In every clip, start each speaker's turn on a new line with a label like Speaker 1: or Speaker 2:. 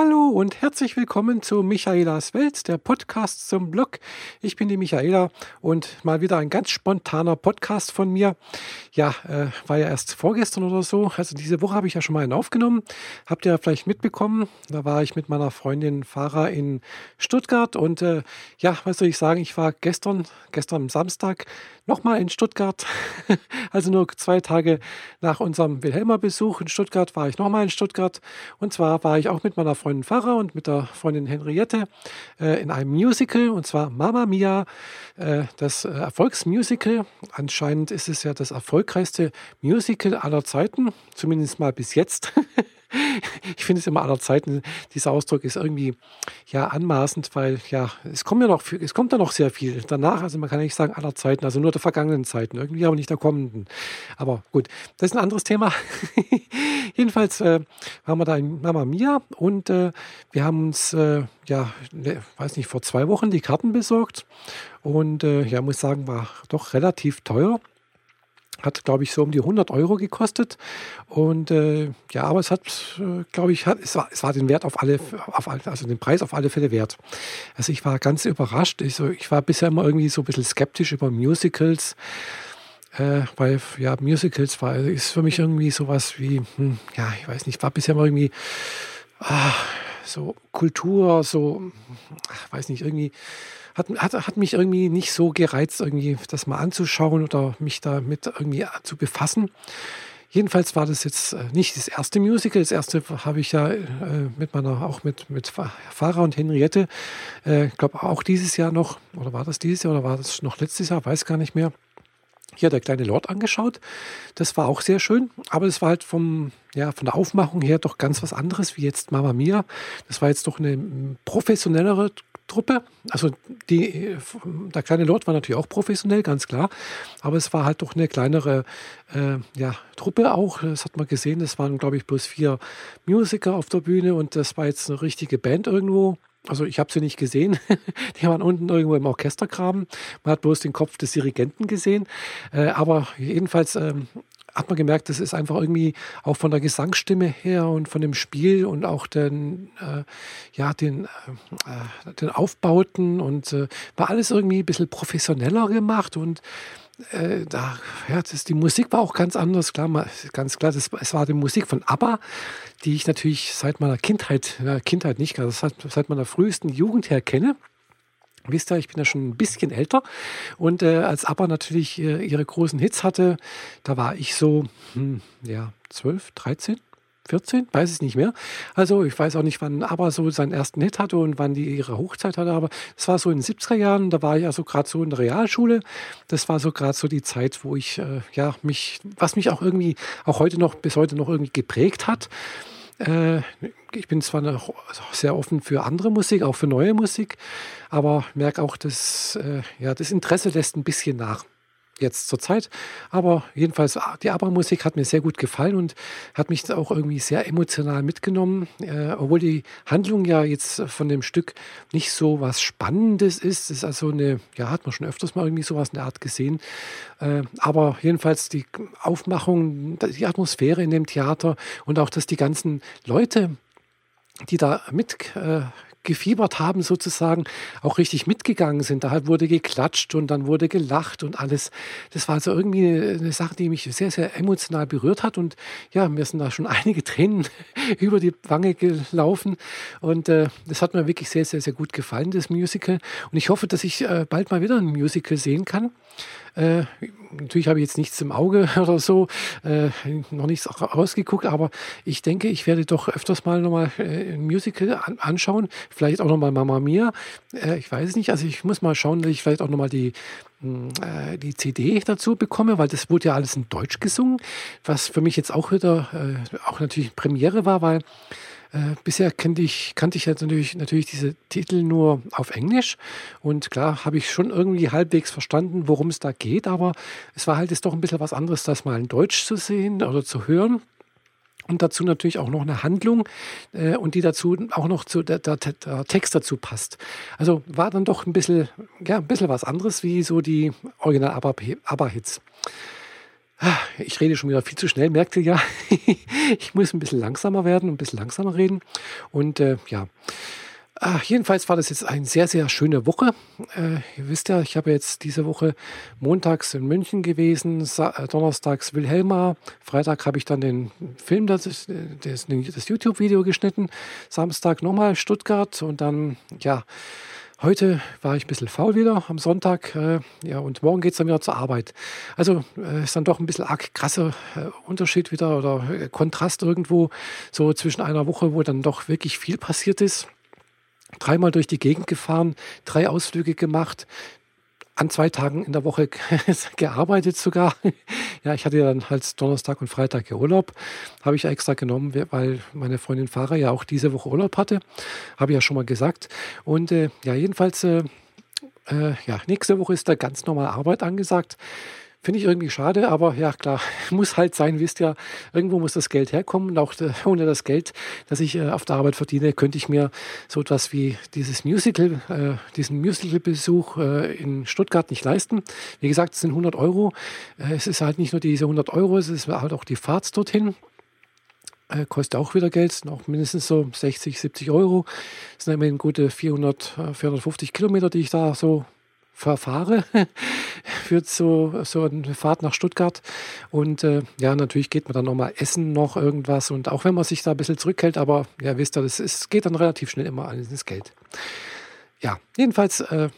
Speaker 1: Hallo und herzlich willkommen zu Michaelas Welt, der Podcast zum Blog. Ich bin die Michaela und mal wieder ein ganz spontaner Podcast von mir. Ja, äh, war ja erst vorgestern oder so. Also diese Woche habe ich ja schon mal einen aufgenommen. Habt ihr vielleicht mitbekommen? Da war ich mit meiner Freundin Farah in Stuttgart und äh, ja, was soll ich sagen? Ich war gestern, gestern am Samstag nochmal in Stuttgart. also nur zwei Tage nach unserem Wilhelmer-Besuch in Stuttgart war ich nochmal in Stuttgart. Und zwar war ich auch mit meiner Freundin Farah und mit der Freundin Henriette äh, in einem Musical, und zwar Mama Mia, äh, das äh, Erfolgsmusical. Anscheinend ist es ja das erfolgreichste Musical aller Zeiten, zumindest mal bis jetzt. ich finde es immer aller Zeiten, dieser Ausdruck ist irgendwie ja anmaßend, weil ja, es kommt ja noch, es kommt da noch sehr viel danach. Also man kann nicht sagen aller Zeiten, also nur der vergangenen Zeiten, irgendwie aber nicht der kommenden. Aber gut, das ist ein anderes Thema. Jedenfalls äh, waren wir da in Mama Mia und äh, wir haben uns, äh, ja, ne, weiß nicht, vor zwei Wochen die Karten besorgt und äh, ja, muss sagen, war doch relativ teuer. Hat, glaube ich, so um die 100 Euro gekostet. Und äh, ja, aber es hat, äh, glaube ich, hat, es, war, es war den Wert auf alle, auf, also den Preis auf alle Fälle wert. Also ich war ganz überrascht. Ich, so, ich war bisher immer irgendwie so ein bisschen skeptisch über Musicals. Äh, weil ja, Musicals war, ist für mich irgendwie sowas wie, hm, ja, ich weiß nicht, war bisher immer irgendwie ah, so Kultur, so, weiß nicht, irgendwie hat, hat, hat mich irgendwie nicht so gereizt, irgendwie das mal anzuschauen oder mich damit irgendwie zu befassen. Jedenfalls war das jetzt äh, nicht das erste Musical. Das erste habe ich ja äh, mit meiner, auch mit, mit Farah und Henriette, äh, ich glaube auch dieses Jahr noch, oder war das dieses Jahr oder war das noch letztes Jahr, weiß gar nicht mehr. Hier der kleine Lord angeschaut. Das war auch sehr schön, aber es war halt vom, ja, von der Aufmachung her doch ganz was anderes wie jetzt Mama Mia. Das war jetzt doch eine professionellere Truppe. Also die, der kleine Lord war natürlich auch professionell, ganz klar. Aber es war halt doch eine kleinere äh, ja, Truppe auch. Das hat man gesehen. Das waren, glaube ich, bloß vier Musiker auf der Bühne und das war jetzt eine richtige Band irgendwo. Also ich habe sie nicht gesehen. Die waren unten irgendwo im Orchestergraben. Man hat bloß den Kopf des Dirigenten gesehen. Äh, aber jedenfalls ähm, hat man gemerkt, das ist einfach irgendwie auch von der Gesangsstimme her und von dem Spiel und auch den, äh, ja, den, äh, den Aufbauten und war alles irgendwie ein bisschen professioneller gemacht und äh, da, ja, das, die Musik war auch ganz anders, klar, ganz klar, das, es war die Musik von ABBA, die ich natürlich seit meiner Kindheit, ja, Kindheit nicht, also seit, seit meiner frühesten Jugend her kenne. Wisst ihr, ich bin ja schon ein bisschen älter und äh, als ABBA natürlich äh, ihre großen Hits hatte, da war ich so, hm, ja, 12, 13, 14, weiß ich nicht mehr. Also ich weiß auch nicht, wann ABBA so seinen ersten Hit hatte und wann die ihre Hochzeit hatte, aber es war so in den 70er Jahren, da war ich also gerade so in der Realschule. Das war so gerade so die Zeit, wo ich, äh, ja, mich, was mich auch irgendwie, auch heute noch, bis heute noch irgendwie geprägt hat. Äh, ich bin zwar noch sehr offen für andere Musik, auch für neue Musik, aber merke auch, dass äh, ja, das Interesse lässt ein bisschen nach jetzt zur Zeit. Aber jedenfalls, ah, die ABBA-Musik hat mir sehr gut gefallen und hat mich auch irgendwie sehr emotional mitgenommen. Äh, obwohl die Handlung ja jetzt von dem Stück nicht so was Spannendes ist. Es ist also eine, ja, hat man schon öfters mal irgendwie sowas in der Art gesehen. Äh, aber jedenfalls die Aufmachung, die Atmosphäre in dem Theater und auch, dass die ganzen Leute, die da mit äh, gefiebert haben sozusagen, auch richtig mitgegangen sind. Da wurde geklatscht und dann wurde gelacht und alles. Das war also irgendwie eine Sache, die mich sehr, sehr emotional berührt hat. Und ja, mir sind da schon einige Tränen über die Wange gelaufen. Und äh, das hat mir wirklich sehr, sehr, sehr gut gefallen, das Musical. Und ich hoffe, dass ich äh, bald mal wieder ein Musical sehen kann. Äh, natürlich habe ich jetzt nichts im Auge oder so, äh, noch nichts ausgeguckt, aber ich denke, ich werde doch öfters mal nochmal äh, ein Musical an anschauen. Vielleicht auch nochmal Mama Mia. Äh, ich weiß nicht. Also ich muss mal schauen, dass ich vielleicht auch nochmal die, hm, äh, die CD dazu bekomme, weil das wurde ja alles in Deutsch gesungen, was für mich jetzt auch wieder äh, auch natürlich Premiere war, weil äh, bisher kannte ich, kannte ich jetzt natürlich, natürlich diese Titel nur auf Englisch und klar habe ich schon irgendwie halbwegs verstanden, worum es da geht, aber es war halt jetzt doch ein bisschen was anderes, das mal in Deutsch zu sehen oder zu hören. Und dazu natürlich auch noch eine Handlung äh, und die dazu auch noch zu der, der, der, Text dazu passt. Also war dann doch ein bisschen, ja, ein bisschen was anderes wie so die Original-ABBA-Hits. Ah, ich rede schon wieder viel zu schnell, merkt ihr ja. ich muss ein bisschen langsamer werden, ein bisschen langsamer reden. Und äh, ja, Ach, jedenfalls war das jetzt eine sehr, sehr schöne Woche. Äh, ihr wisst ja, ich habe jetzt diese Woche montags in München gewesen, Sa äh, donnerstags Wilhelma, Freitag habe ich dann den Film, das, das, das YouTube-Video geschnitten, Samstag nochmal Stuttgart und dann, ja, Heute war ich ein bisschen faul wieder am Sonntag. Äh, ja, und morgen geht es dann wieder zur Arbeit. Also äh, ist dann doch ein bisschen arg krasser äh, Unterschied wieder oder äh, Kontrast irgendwo so zwischen einer Woche, wo dann doch wirklich viel passiert ist. Dreimal durch die Gegend gefahren, drei Ausflüge gemacht, an zwei Tagen in der Woche gearbeitet sogar. Ja, ich hatte ja dann halt Donnerstag und Freitag Urlaub. Habe ich extra genommen, weil meine Freundin Fahrer ja auch diese Woche Urlaub hatte. Habe ich ja schon mal gesagt. Und äh, ja, jedenfalls, äh, äh, ja, nächste Woche ist da ganz normal Arbeit angesagt. Finde ich irgendwie schade, aber ja klar, muss halt sein, wisst ihr, irgendwo muss das Geld herkommen und auch äh, ohne das Geld, das ich äh, auf der Arbeit verdiene, könnte ich mir so etwas wie dieses Musical, äh, diesen Musical-Besuch äh, in Stuttgart nicht leisten. Wie gesagt, es sind 100 Euro. Äh, es ist halt nicht nur diese 100 Euro, es ist halt auch die Fahrt dorthin. Äh, kostet auch wieder Geld, sind auch mindestens so 60, 70 Euro. Das sind immerhin gute 400, 450 Kilometer, die ich da so verfahre für so, so eine Fahrt nach Stuttgart. Und äh, ja, natürlich geht man dann nochmal essen, noch irgendwas. Und auch wenn man sich da ein bisschen zurückhält, aber ja, wisst ihr, das ist, geht dann relativ schnell immer an ins Geld. Ja, jedenfalls, äh,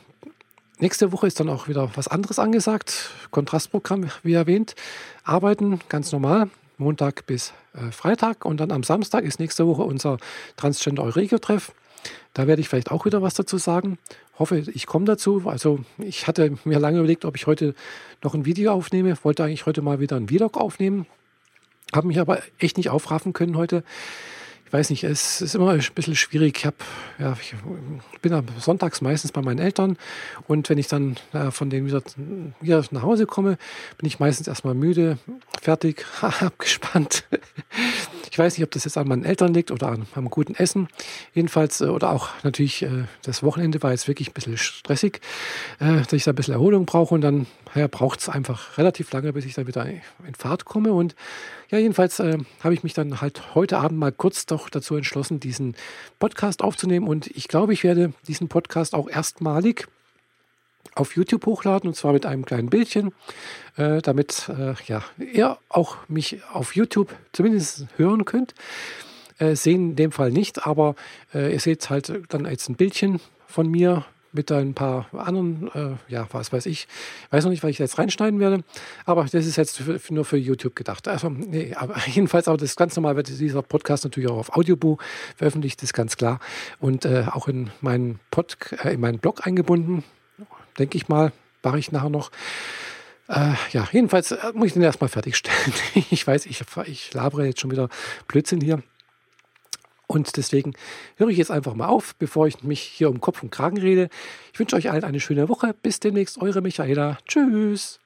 Speaker 1: nächste Woche ist dann auch wieder was anderes angesagt. Kontrastprogramm, wie erwähnt. Arbeiten ganz normal. Montag bis äh, Freitag und dann am Samstag ist nächste Woche unser Transgender Euregio-Treff. Da werde ich vielleicht auch wieder was dazu sagen. Hoffe, ich komme dazu. Also ich hatte mir lange überlegt, ob ich heute noch ein Video aufnehme. Wollte eigentlich heute mal wieder ein Vlog aufnehmen. Habe mich aber echt nicht aufraffen können heute ich weiß nicht, es ist immer ein bisschen schwierig. Ich, hab, ja, ich bin sonntags meistens bei meinen Eltern und wenn ich dann äh, von denen wieder, wieder nach Hause komme, bin ich meistens erstmal müde, fertig, abgespannt. Ich weiß nicht, ob das jetzt an meinen Eltern liegt oder an, am guten Essen. Jedenfalls, äh, oder auch natürlich, äh, das Wochenende war jetzt wirklich ein bisschen stressig, äh, dass ich da ein bisschen Erholung brauche und dann ja, braucht es einfach relativ lange, bis ich dann wieder in Fahrt komme. Und ja, jedenfalls äh, habe ich mich dann halt heute Abend mal kurz doch dazu entschlossen, diesen Podcast aufzunehmen. Und ich glaube, ich werde diesen Podcast auch erstmalig auf YouTube hochladen und zwar mit einem kleinen Bildchen, äh, damit äh, ja, ihr auch mich auf YouTube zumindest hören könnt. Äh, sehen in dem Fall nicht, aber äh, ihr seht halt dann jetzt ein Bildchen von mir mit ein paar anderen, äh, ja, was weiß ich. Weiß noch nicht, was ich jetzt reinschneiden werde, aber das ist jetzt für, nur für YouTube gedacht. Also, nee, aber jedenfalls, aber das ganz normal wird dieser Podcast natürlich auch auf Audioboo veröffentlicht, ist ganz klar. Und äh, auch in meinen, Pod, in meinen Blog eingebunden, denke ich mal, mache ich nachher noch. Äh, ja, jedenfalls äh, muss ich den erstmal fertigstellen. ich weiß, ich, ich labere jetzt schon wieder Blödsinn hier. Und deswegen höre ich jetzt einfach mal auf, bevor ich mich hier um Kopf und Kragen rede. Ich wünsche euch allen eine schöne Woche. Bis demnächst, eure Michaela. Tschüss.